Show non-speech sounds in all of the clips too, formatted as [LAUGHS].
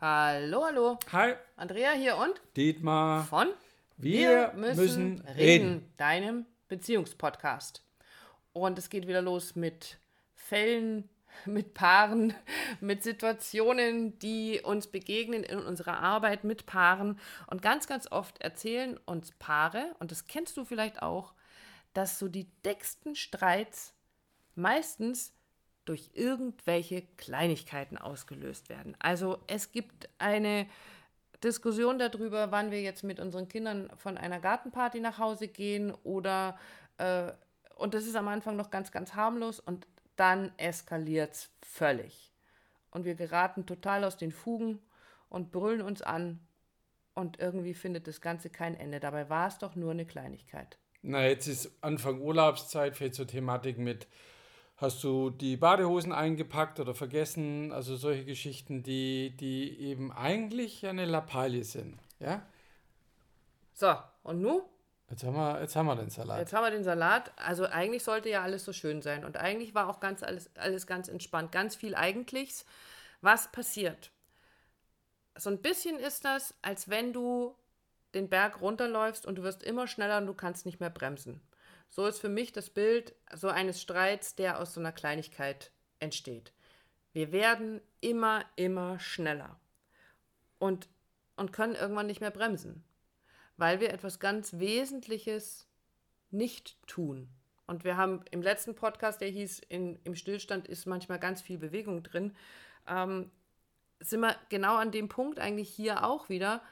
Hallo, hallo. Hi, Andrea hier und Dietmar. von Wir müssen reden. deinem Beziehungspodcast. Und es geht wieder los mit Fällen, [LAUGHS] mit Paaren, [LAUGHS] mit Situationen, die uns begegnen in unserer Arbeit mit Paaren. Und ganz, ganz oft erzählen uns Paare, und das kennst du vielleicht auch, dass so die dicksten Streits meistens durch irgendwelche Kleinigkeiten ausgelöst werden. Also es gibt eine Diskussion darüber, wann wir jetzt mit unseren Kindern von einer Gartenparty nach Hause gehen oder äh, und das ist am Anfang noch ganz, ganz harmlos und dann eskaliert es völlig. Und wir geraten total aus den Fugen und brüllen uns an und irgendwie findet das Ganze kein Ende. Dabei war es doch nur eine Kleinigkeit. Na, jetzt ist Anfang Urlaubszeit, fällt zur Thematik mit, hast du die Badehosen eingepackt oder vergessen? Also solche Geschichten, die, die eben eigentlich eine Lappalie sind. Ja? So, und nun? Jetzt haben wir, jetzt haben wir den Salat. Jetzt haben wir den Salat. Also eigentlich sollte ja alles so schön sein. Und eigentlich war auch ganz alles, alles ganz entspannt. Ganz viel Eigentlichs. Was passiert? So ein bisschen ist das, als wenn du den Berg runterläufst und du wirst immer schneller und du kannst nicht mehr bremsen. So ist für mich das Bild so eines Streits, der aus so einer Kleinigkeit entsteht. Wir werden immer, immer schneller und, und können irgendwann nicht mehr bremsen, weil wir etwas ganz Wesentliches nicht tun. Und wir haben im letzten Podcast, der hieß, in, im Stillstand ist manchmal ganz viel Bewegung drin, ähm, sind wir genau an dem Punkt eigentlich hier auch wieder.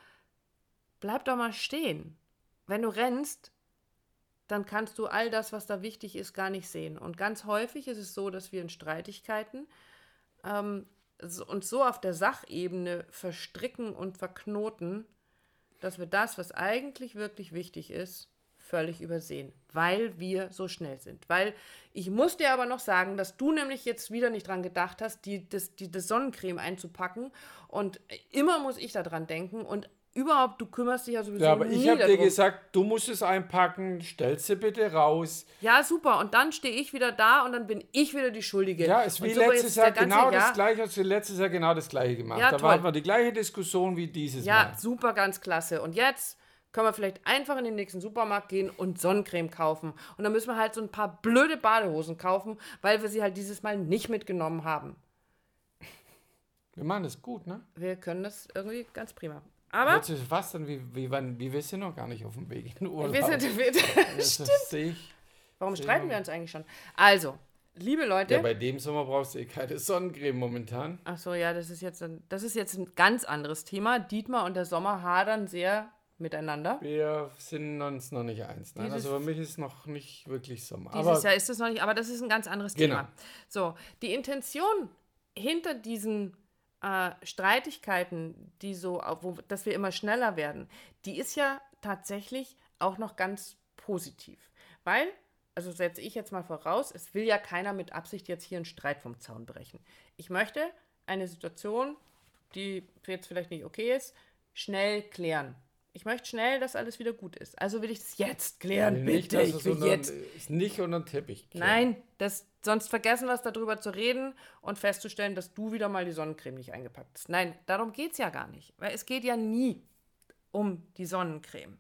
Bleib doch mal stehen. Wenn du rennst, dann kannst du all das, was da wichtig ist, gar nicht sehen. Und ganz häufig ist es so, dass wir in Streitigkeiten ähm, uns so auf der Sachebene verstricken und verknoten, dass wir das, was eigentlich wirklich wichtig ist, völlig übersehen, weil wir so schnell sind. Weil ich muss dir aber noch sagen, dass du nämlich jetzt wieder nicht dran gedacht hast, die, das, die, das Sonnencreme einzupacken. Und immer muss ich daran denken. Und überhaupt, du kümmerst dich ja sowieso Ja, aber nie ich habe dir gesagt, du musst es einpacken, stellst sie bitte raus. Ja, super. Und dann stehe ich wieder da und dann bin ich wieder die Schuldige. Ja, und wie so letztes Jahr genau Jahr- das gleiche, hast du letztes Jahr genau das gleiche gemacht. Ja, da toll. hatten wir die gleiche Diskussion wie dieses Ja, Mal. super, ganz klasse. Und jetzt können wir vielleicht einfach in den nächsten Supermarkt gehen und Sonnencreme kaufen. Und dann müssen wir halt so ein paar blöde Badehosen kaufen, weil wir sie halt dieses Mal nicht mitgenommen haben. Wir machen das gut, ne? Wir können das irgendwie ganz prima. Aber Jetzt was dann, wie, wie, wann, wie wir sind noch gar nicht auf dem Weg in den Urlaub. wir sind. [LAUGHS] Wir, das das sehe ich. warum streiten wir uns eigentlich schon? Also, liebe Leute. Ja, bei dem Sommer brauchst du eh keine Sonnencreme momentan. Ach so, ja, das ist jetzt ein, das ist jetzt ein ganz anderes Thema. Dietmar und der Sommer hadern sehr miteinander. Wir sind uns noch nicht eins. Nein, Dieses- also für mich ist noch nicht wirklich Sommer. Dieses Aber Jahr ist es noch nicht, aber das ist ein ganz anderes Genau. Thema. So, die Intention hinter diesen äh, Streitigkeiten, die so, wo, dass wir immer schneller werden, die ist ja tatsächlich auch noch ganz positiv. Weil, also setze ich jetzt mal voraus, es will ja keiner mit Absicht jetzt hier einen Streit vom Zaun brechen. Ich möchte eine Situation, die jetzt vielleicht nicht okay ist, schnell klären. Ich möchte schnell, dass alles wieder gut ist. Also will ich das jetzt klären, nicht, bitte. dass Ich will unter, jetzt nicht unter den Teppich. kehren. Nein, das, sonst vergessen wir es darüber zu reden und festzustellen, dass du wieder mal die Sonnencreme nicht eingepackt hast. Nein, darum geht es ja gar nicht. Weil es geht ja nie um die Sonnencreme.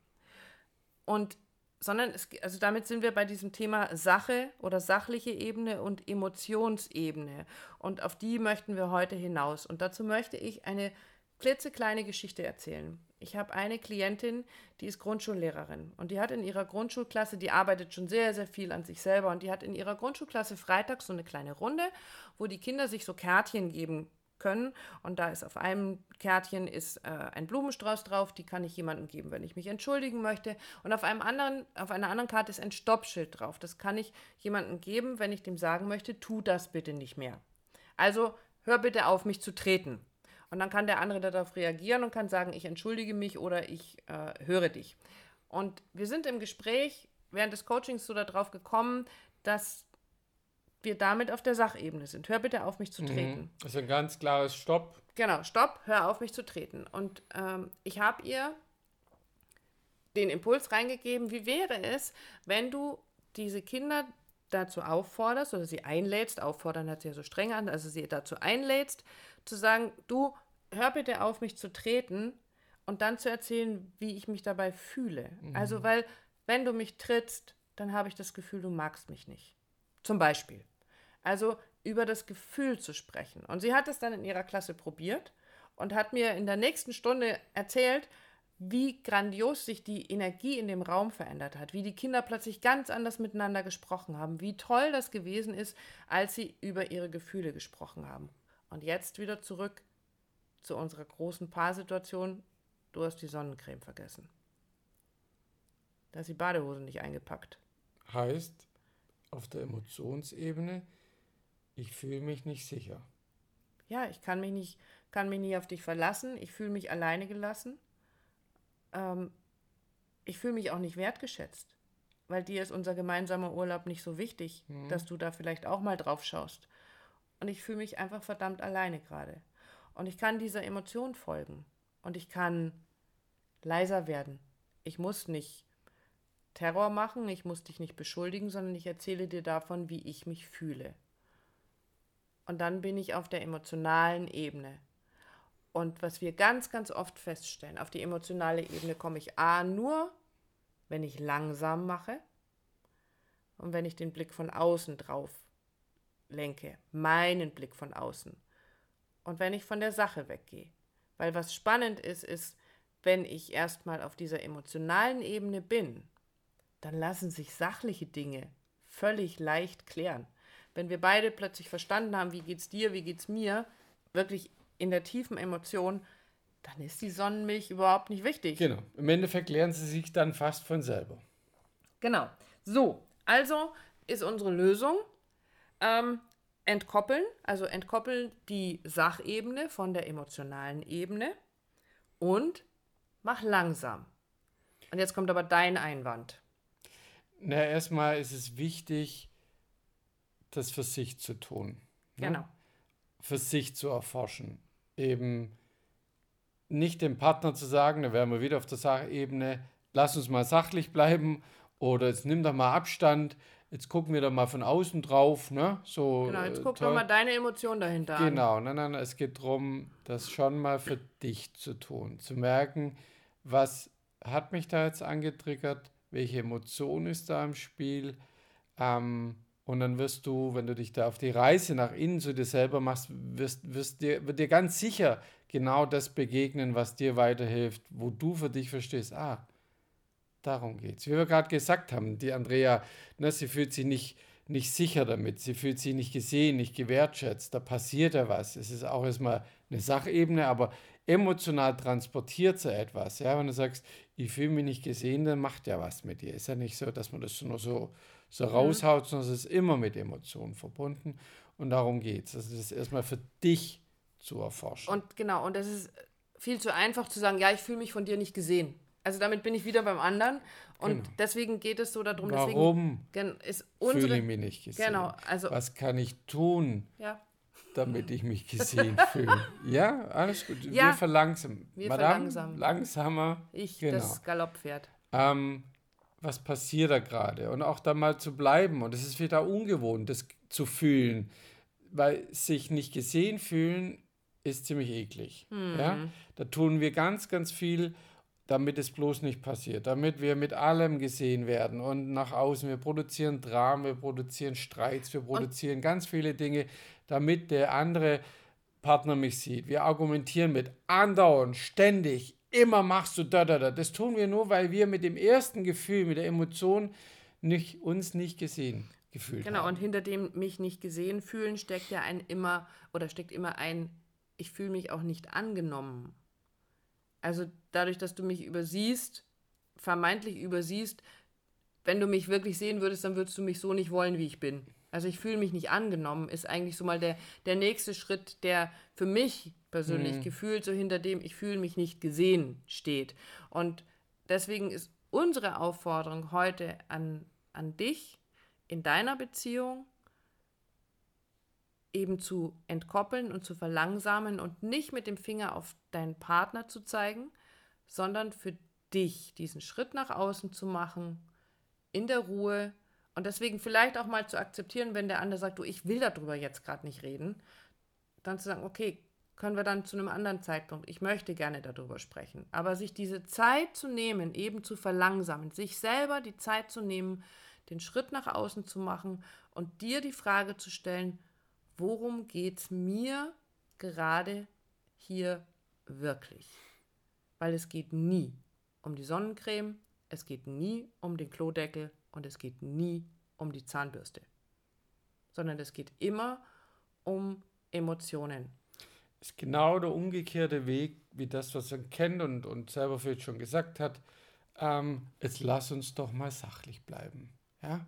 Und sondern es, also damit sind wir bei diesem Thema Sache oder sachliche Ebene und Emotionsebene. Und auf die möchten wir heute hinaus. Und dazu möchte ich eine klitzekleine Geschichte erzählen. Ich habe eine Klientin, die ist Grundschullehrerin und die hat in ihrer Grundschulklasse, die arbeitet schon sehr, sehr viel an sich selber und die hat in ihrer Grundschulklasse freitags so eine kleine Runde, wo die Kinder sich so Kärtchen geben können und da ist auf einem Kärtchen ist äh, ein Blumenstrauß drauf, die kann ich jemandem geben, wenn ich mich entschuldigen möchte und auf einem anderen auf einer anderen Karte ist ein Stoppschild drauf. Das kann ich jemandem geben, wenn ich dem sagen möchte, tu das bitte nicht mehr. Also hör bitte auf, mich zu treten. Und dann kann der andere darauf reagieren und kann sagen, ich entschuldige mich oder ich äh, höre dich. Und wir sind im Gespräch während des Coachings so darauf gekommen, dass wir damit auf der Sachebene sind. Hör bitte auf, mich zu treten. Mhm. Das ist ein ganz klares Stopp. Genau, stopp, hör auf, mich zu treten. Und ähm, ich habe ihr den Impuls reingegeben, wie wäre es, wenn du diese Kinder dazu aufforderst oder sie einlädst, auffordern hat sie ja so streng an, also sie dazu einlädst, zu sagen, du, hör bitte auf, mich zu treten und dann zu erzählen, wie ich mich dabei fühle. Also, weil, wenn du mich trittst, dann habe ich das Gefühl, du magst mich nicht. Zum Beispiel. Also, über das Gefühl zu sprechen. Und sie hat es dann in ihrer Klasse probiert und hat mir in der nächsten Stunde erzählt, wie grandios sich die Energie in dem Raum verändert hat, wie die Kinder plötzlich ganz anders miteinander gesprochen haben, wie toll das gewesen ist, als sie über ihre Gefühle gesprochen haben. Und jetzt wieder zurück zu unserer großen Paarsituation. Du hast die Sonnencreme vergessen. Da ist die Badehose nicht eingepackt. Heißt, auf der Emotionsebene, ich fühle mich nicht sicher. Ja, ich kann mich nicht, kann mich nicht auf dich verlassen. Ich fühle mich alleine gelassen. Ähm, ich fühle mich auch nicht wertgeschätzt, weil dir ist unser gemeinsamer Urlaub nicht so wichtig, dass du da vielleicht auch mal drauf schaust. Und ich fühle mich einfach verdammt alleine gerade. Und ich kann dieser Emotion folgen. Und ich kann leiser werden. Ich muss nicht Terror machen, ich muss dich nicht beschuldigen, sondern ich erzähle dir davon, wie ich mich fühle. Und dann bin ich auf der emotionalen Ebene. Und was wir ganz, ganz oft feststellen, auf die emotionale Ebene komme ich A nur, wenn ich langsam mache und wenn ich den Blick von außen drauf lenke, meinen Blick von außen. Und wenn ich von der Sache weggehe. Weil was spannend ist, ist, wenn ich erstmal auf dieser emotionalen Ebene bin, dann lassen sich sachliche Dinge völlig leicht klären. Wenn wir beide plötzlich verstanden haben, wie geht's dir, wie geht's mir, wirklich in der tiefen Emotion, dann ist die Sonnenmilch überhaupt nicht wichtig. Genau. Im Endeffekt lernen sie sich dann fast von selber. Genau. So, also ist unsere Lösung ähm, entkoppeln, also entkoppeln die Sachebene von der emotionalen Ebene und mach langsam. Und jetzt kommt aber dein Einwand. Na, erstmal ist es wichtig, das für sich zu tun. ne? Genau. Für sich zu erforschen. Eben nicht dem Partner zu sagen, da wären wir wieder auf der Sachebene, lass uns mal sachlich bleiben oder jetzt nimm doch mal Abstand, jetzt gucken wir doch mal von außen drauf, ne? So, Genau, jetzt äh, guck toll. doch mal deine Emotion dahinter an. Genau, nein, nein, es geht darum, das schon mal für dich zu tun, zu merken, was hat mich da jetzt angetriggert, welche Emotion ist da im Spiel. Ähm, und dann wirst du, wenn du dich da auf die Reise nach innen zu dir selber machst, wirst, wirst dir, wird dir ganz sicher genau das begegnen, was dir weiterhilft, wo du für dich verstehst, ah, darum geht's. Wie wir gerade gesagt haben, die Andrea, ne, sie fühlt sich nicht, nicht sicher damit, sie fühlt sich nicht gesehen, nicht gewertschätzt, da passiert ja was. Es ist auch erstmal eine Sachebene, aber emotional transportiert sie etwas. Ja, wenn du sagst, ich fühle mich nicht gesehen, dann macht ja was mit dir. Ist ja nicht so, dass man das nur so, so raushaut, sondern es ist immer mit Emotionen verbunden und darum geht's. Also das ist erstmal für dich zu erforschen. Und genau, und das ist viel zu einfach zu sagen, ja, ich fühle mich von dir nicht gesehen. Also damit bin ich wieder beim anderen. Und Genau. deswegen geht es so darum, Warum deswegen gen- ist fühle unsere. ich mich nicht gesehen? Genau, also Was kann ich tun, ja, damit ich mich [LAUGHS] gesehen fühle? Ja, alles gut. Ja, wir verlangsamen. wir Madame, verlangsamen. langsamer. ich Genau. das Galopppferd. ähm, was passiert da gerade und auch da mal zu bleiben. Und es ist wieder ungewohnt, das zu fühlen, weil sich nicht gesehen fühlen ist ziemlich eklig. Ja? Da tun wir ganz, ganz viel, damit es bloß nicht passiert, damit wir mit allem gesehen werden und nach außen. Wir produzieren Dramen, wir produzieren Streits, wir produzieren ganz viele Dinge, damit der andere Partner mich sieht. Wir argumentieren mit andauernd, ständig, immer machst du da, da, da. Das tun wir nur, weil wir mit dem ersten Gefühl, mit der Emotion nicht, uns nicht gesehen gefühlt Genau, haben. und hinter dem mich nicht gesehen fühlen steckt ja ein immer oder steckt immer ein, ich fühle mich auch nicht angenommen. Also dadurch, dass du mich übersiehst, vermeintlich übersiehst, wenn du mich wirklich sehen würdest, dann würdest du mich so nicht wollen, wie ich bin. Also ich fühle mich nicht angenommen, ist eigentlich so mal der, der nächste Schritt, der für mich persönlich gefühlt so hinter dem ich fühle mich nicht gesehen steht. Und deswegen ist unsere Aufforderung heute an, an dich in deiner Beziehung eben zu entkoppeln und zu verlangsamen und nicht mit dem Finger auf deinen Partner zu zeigen, sondern für dich diesen Schritt nach außen zu machen, in der Ruhe und deswegen vielleicht auch mal zu akzeptieren, wenn der andere sagt, du, ich will darüber jetzt gerade nicht reden, dann zu sagen, okay, können wir dann zu einem anderen Zeitpunkt. Ich möchte gerne darüber sprechen. Aber sich diese Zeit zu nehmen, eben zu verlangsamen, sich selber die Zeit zu nehmen, den Schritt nach außen zu machen und dir die Frage zu stellen, worum geht es mir gerade hier wirklich? Weil es geht nie um die Sonnencreme, es geht nie um den Klodeckel und es geht nie um die Zahnbürste, sondern es geht immer um Emotionen ist genau der umgekehrte Weg, wie das, was man kennt und, und selber vielleicht schon gesagt hat. Ähm, jetzt lass uns doch mal sachlich bleiben. Ja?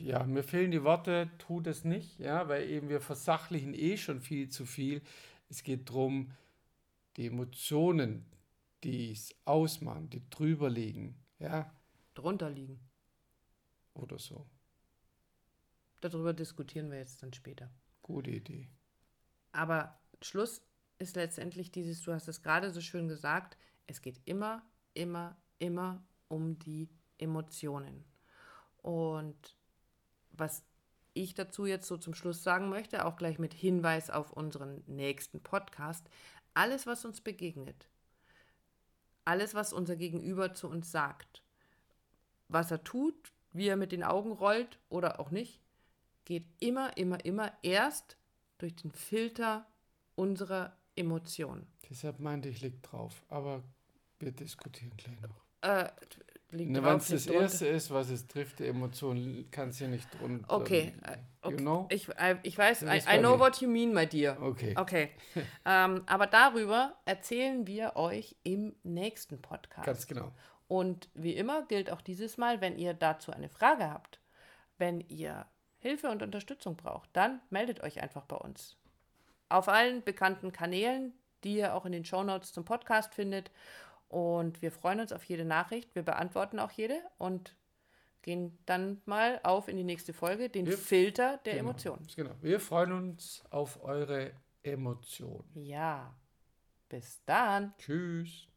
Ja, mir fehlen die Worte, tut es nicht, ja, weil eben wir versachlichen eh schon viel zu viel. Es geht darum, die Emotionen, die es ausmachen, die drüber liegen, ja. Drunter liegen. Oder so. Darüber diskutieren wir jetzt dann später. Gute Idee. Aber Schluss ist letztendlich dieses, du hast es gerade so schön gesagt, es geht immer, immer, immer um die Emotionen. Und was ich dazu jetzt so zum Schluss sagen möchte, auch gleich mit Hinweis auf unseren nächsten Podcast, alles, was uns begegnet, alles, was unser Gegenüber zu uns sagt, was er tut, wie er mit den Augen rollt oder auch nicht, geht immer, immer, immer erst durch den Filter unserer Emotionen. Deshalb meinte ich, liegt drauf. Aber wir diskutieren gleich noch. Äh, ne, Wenn es das drunter. Erste ist, was es trifft, die Emotion, kann es ja nicht drunter. Okay. okay. You know? ich, äh, ich weiß, I, I know what you mean, my dear. Okay. Okay. [LAUGHS] ähm, aber darüber erzählen wir euch im nächsten Podcast. Ganz genau. Und wie immer gilt auch dieses Mal, wenn ihr dazu eine Frage habt, wenn ihr Hilfe und Unterstützung braucht, dann meldet euch einfach bei uns. Auf allen bekannten Kanälen, die ihr auch in den Shownotes zum Podcast findet. Und wir freuen uns auf jede Nachricht. Wir beantworten auch jede und gehen dann mal auf in die nächste Folge, den wir, Filter der genau, Emotionen. Genau. Wir freuen uns auf eure Emotionen. Ja. Bis dann. Tschüss.